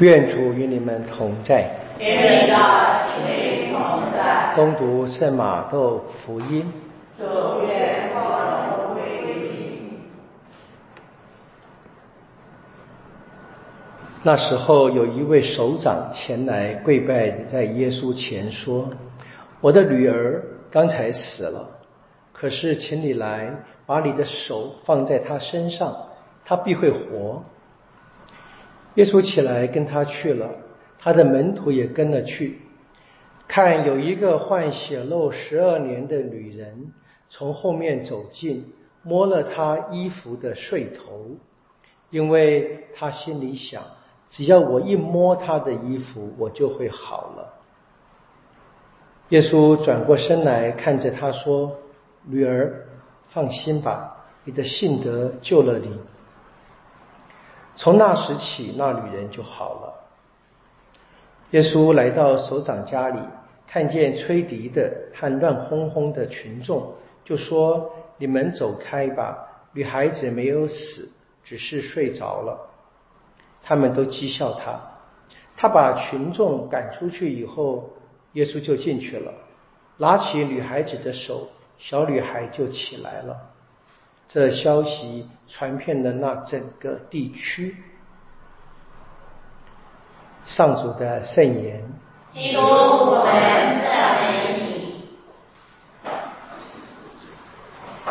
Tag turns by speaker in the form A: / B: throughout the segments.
A: 愿主与你们同在。
B: 愿你的心同在。
A: 恭读圣马窦福音。
B: 主愿光荣归于
A: 那时候，有一位首长前来跪拜在耶稣前说：“我的女儿刚才死了，可是请你来把你的手放在她身上，她必会活。”耶稣起来跟他去了，他的门徒也跟了去。看，有一个患血漏十二年的女人从后面走近，摸了他衣服的穗头，因为他心里想：只要我一摸他的衣服，我就会好了。耶稣转过身来看着他说：“女儿，放心吧，你的信德救了你。”从那时起，那女人就好了。耶稣来到首长家里，看见吹笛的和乱哄哄的群众，就说：“你们走开吧，女孩子没有死，只是睡着了。”他们都讥笑他。他把群众赶出去以后，耶稣就进去了，拿起女孩子的手，小女孩就起来了。这消息传遍了那整个地区。上主的圣言。
B: 基督，我们赞美你。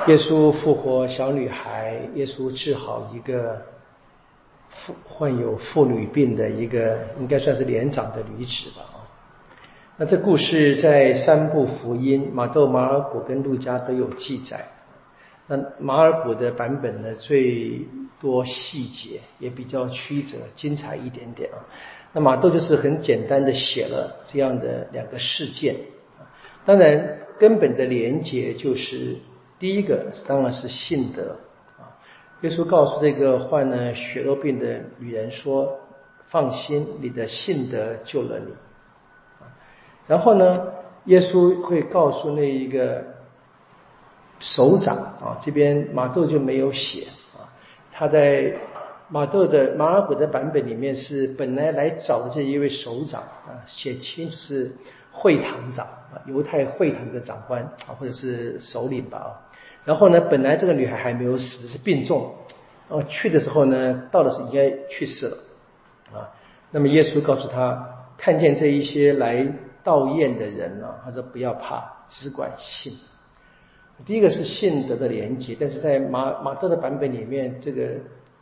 A: 耶稣复活小女孩，耶稣治好一个妇患有妇女病的一个，应该算是年长的女子吧啊。那这故事在三部福音马窦、马尔谷跟路加都有记载。那马尔谷的版本呢，最多细节也比较曲折、精彩一点点啊。那马窦就是很简单的写了这样的两个事件当然，根本的连结就是第一个当然是信德啊。耶稣告诉这个患了血肉病的女人说：“放心，你的信德救了你。”然后呢，耶稣会告诉那一个。首长啊，这边马窦就没有写啊。他在马窦的马尔谷的版本里面是本来来找的这一位首长啊，写清楚是会堂长啊，犹太会堂的长官啊，或者是首领吧啊。然后呢，本来这个女孩还没有死，是病重，然后去的时候呢，到的时候应该去世了啊。那么耶稣告诉他，看见这一些来悼唁的人呢，他说不要怕，只管信。第一个是信德的连接，但是在马马特的版本里面，这个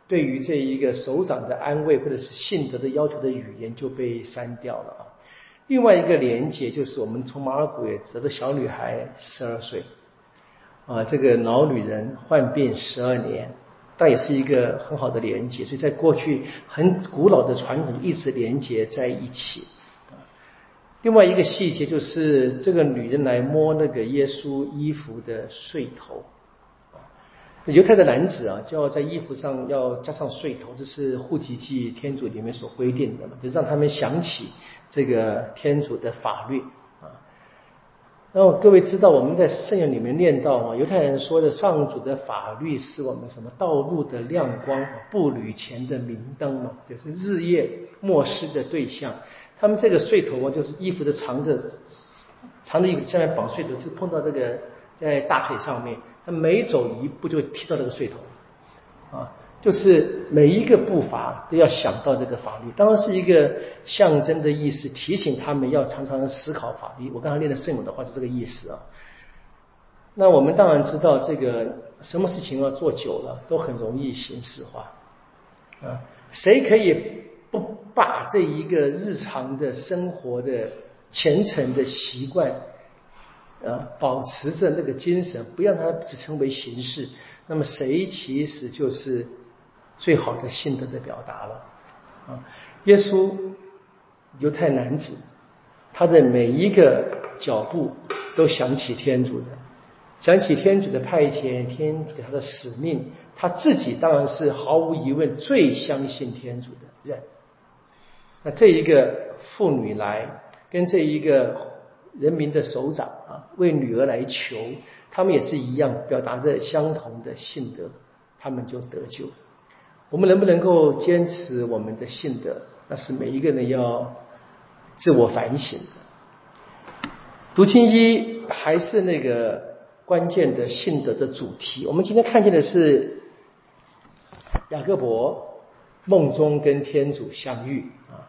A: 对于这一个首长的安慰或者是信德的要求的语言就被删掉了啊。另外一个连接就是我们从马尔谷也知道，小女孩十二岁啊，这个老女人患病十二年，但也是一个很好的连接，所以在过去很古老的传统一直连接在一起。另外一个细节就是，这个女人来摸那个耶稣衣服的穗头，犹太的男子啊，就要在衣服上要加上穗头，这是户籍记天主里面所规定的嘛，就让他们想起这个天主的法律啊。然后各位知道，我们在圣经里面念到啊，犹太人说的上主的法律是我们什么道路的亮光，步履前的明灯嘛，就是日夜默思的对象。他们这个穗头啊，就是衣服的长的，长的衣服下面绑穗头，就碰到这个在大腿上面，他每走一步就会踢到这个穗头，啊，就是每一个步伐都要想到这个法律，当然是一个象征的意思，提醒他们要常常思考法律。我刚才念的圣母的话是这个意思啊。那我们当然知道，这个什么事情要做久了，都很容易形式化，啊，谁可以？不把这一个日常的生活的虔诚的习惯呃，保持着那个精神，不让它只成为形式，那么谁其实就是最好的信德的表达了啊？耶稣犹太男子，他的每一个脚步都想起天主的，想起天主的派遣，天主给他的使命，他自己当然是毫无疑问最相信天主的人。那这一个妇女来跟这一个人民的首长啊，为女儿来求，他们也是一样，表达着相同的信德，他们就得救。我们能不能够坚持我们的信德？那是每一个人要自我反省的。读经一还是那个关键的信德的主题。我们今天看见的是雅各伯梦中跟天主相遇啊，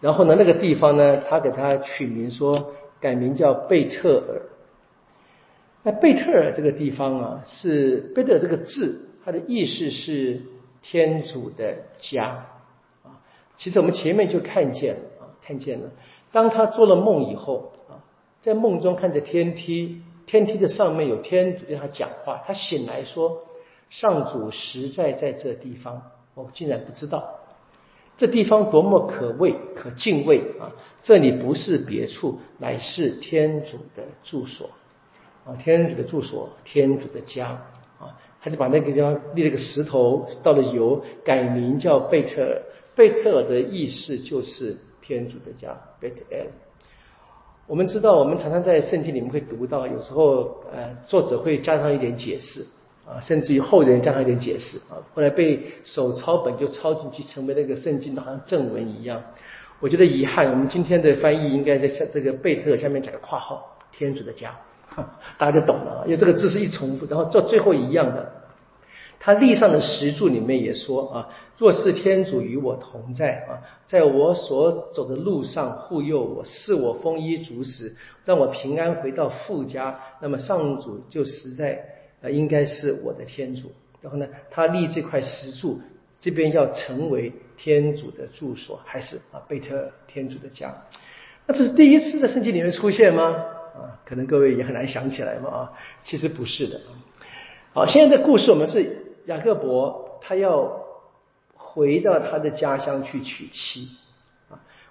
A: 然后呢，那个地方呢，他给他取名说改名叫贝特尔。那贝特尔这个地方啊，是贝特尔这个字，它的意思是天主的家啊。其实我们前面就看见了啊，看见了，当他做了梦以后啊，在梦中看着天梯，天梯的上面有天主对他讲话，他醒来说：“上主实在在这地方，我竟然不知道，这地方多么可畏可敬畏啊！这里不是别处，乃是天主的住所。”啊，天主的住所，天主的家，啊，他就把那个地方立了个石头，倒了油，改名叫贝特尔。贝特尔的意思就是天主的家，贝特尔。我们知道，我们常常在圣经里面会读到，有时候呃，作者会加上一点解释，啊，甚至于后人加上一点解释，啊，后来被手抄本就抄进去，成为那个圣经的好像正文一样。我觉得遗憾，我们今天的翻译应该在下这个贝特下面加个括号，天主的家。大家就懂了，因为这个字是一重复，然后到最后一样的。他立上的石柱里面也说啊，若是天主与我同在啊，在我所走的路上护佑我，赐我丰衣足食，让我平安回到父家，那么上主就实在呃应该是我的天主。然后呢，他立这块石柱，这边要成为天主的住所，还是啊贝特天主的家？那这是第一次在圣经里面出现吗？啊，可能各位也很难想起来嘛啊，其实不是的。好，现在的故事我们是雅各伯他要回到他的家乡去娶妻。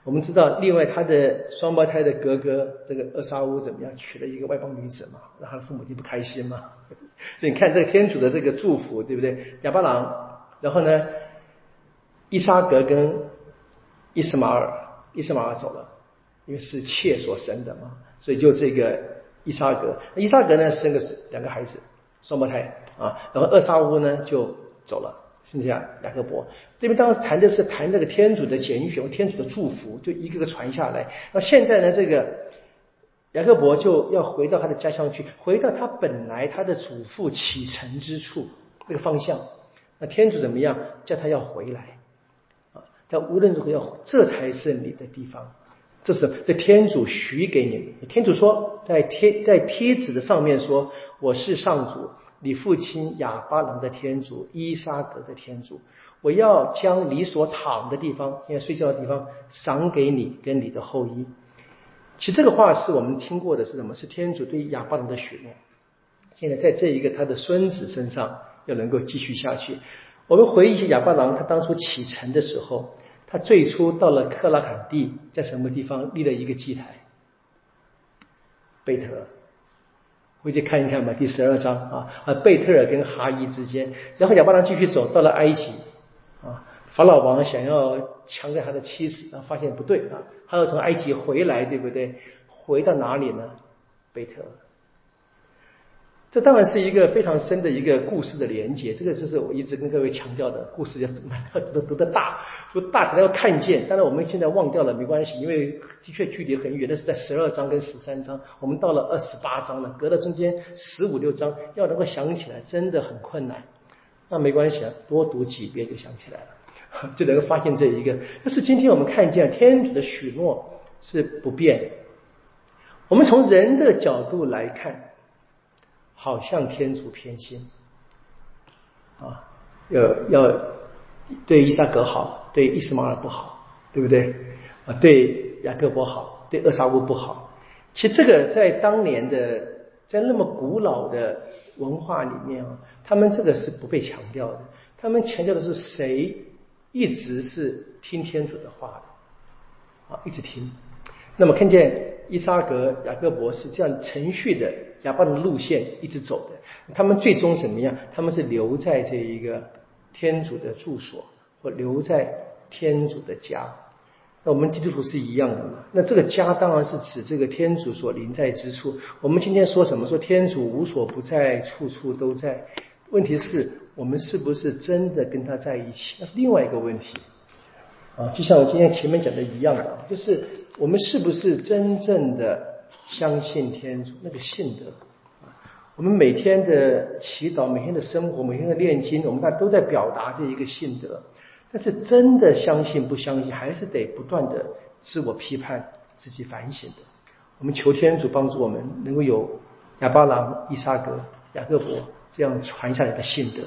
A: 我们知道，另外他的双胞胎的哥哥这个厄沙乌怎么样，娶了一个外邦女子嘛，让他父母就不开心嘛。所以你看这个天主的这个祝福，对不对？亚巴郎，然后呢，伊莎格跟伊斯马尔，伊斯马尔走了，因为是妾所生的嘛。所以就这个伊萨格，伊萨格呢生个两个孩子，双胞胎啊，然后厄沙乌呢就走了，是这样雅各伯。这边当时谈的是谈这个天主的拣选和天主的祝福，就一个个传下来。那现在呢，这个雅各伯就要回到他的家乡去，回到他本来他的祖父启程之处那个方向。那天主怎么样叫他要回来啊？但无论如何要，这才是你的地方。这是这天主许给你们。天主说，在贴在贴纸的上面说：“我是上主，你父亲亚巴郎的天主，伊沙格的天主。我要将你所躺的地方，现在睡觉的地方，赏给你跟你的后裔。”其实这个话是我们听过的，是什么？是天主对亚巴郎的许诺。现在在这一个他的孙子身上，要能够继续下去。我们回忆一下亚巴郎他当初启程的时候。他最初到了克拉坎地，在什么地方立了一个祭台？贝特，回去看一看吧，第十二章啊啊，贝特尔跟哈伊之间，然后亚巴郎继续走到了埃及啊，法老王想要强奸他的妻子，啊，发现不对啊，他要从埃及回来，对不对？回到哪里呢？贝特尔。这当然是一个非常深的一个故事的连接，这个就是我一直跟各位强调的，故事要读读的大，读大才能看见。当然我们现在忘掉了没关系，因为的确距离很远，那是在十二章跟十三章，我们到了二十八章了，隔了中间十五六章，要能够想起来真的很困难。那没关系啊，多读几遍就想起来了，就能够发现这一个。但是今天我们看见天主的许诺是不变的，我们从人的角度来看。好像天主偏心啊，要要对伊萨格好，对伊斯玛尔不好，对不对？啊，对雅各伯好，对厄沙乌不好。其实这个在当年的，在那么古老的文化里面啊，他们这个是不被强调的。他们强调的是谁一直是听天主的话的啊，一直听。那么看见伊萨格、雅各伯是这样程序的。亚巴的路线一直走的，他们最终怎么样？他们是留在这一个天主的住所，或留在天主的家。那我们基督徒是一样的嘛？那这个家当然是指这个天主所临在之处。我们今天说什么？说天主无所不在，处处都在。问题是我们是不是真的跟他在一起？那是另外一个问题。啊，就像我今天前面讲的一样的，就是我们是不是真正的相信天主那个信德？我们每天的祈祷、每天的生活、每天的念经，我们大家都在表达这一个信德。但是真的相信不相信，还是得不断的自我批判、自己反省的。我们求天主帮助我们，能够有亚巴郎、伊萨格、雅各伯这样传下来的信德。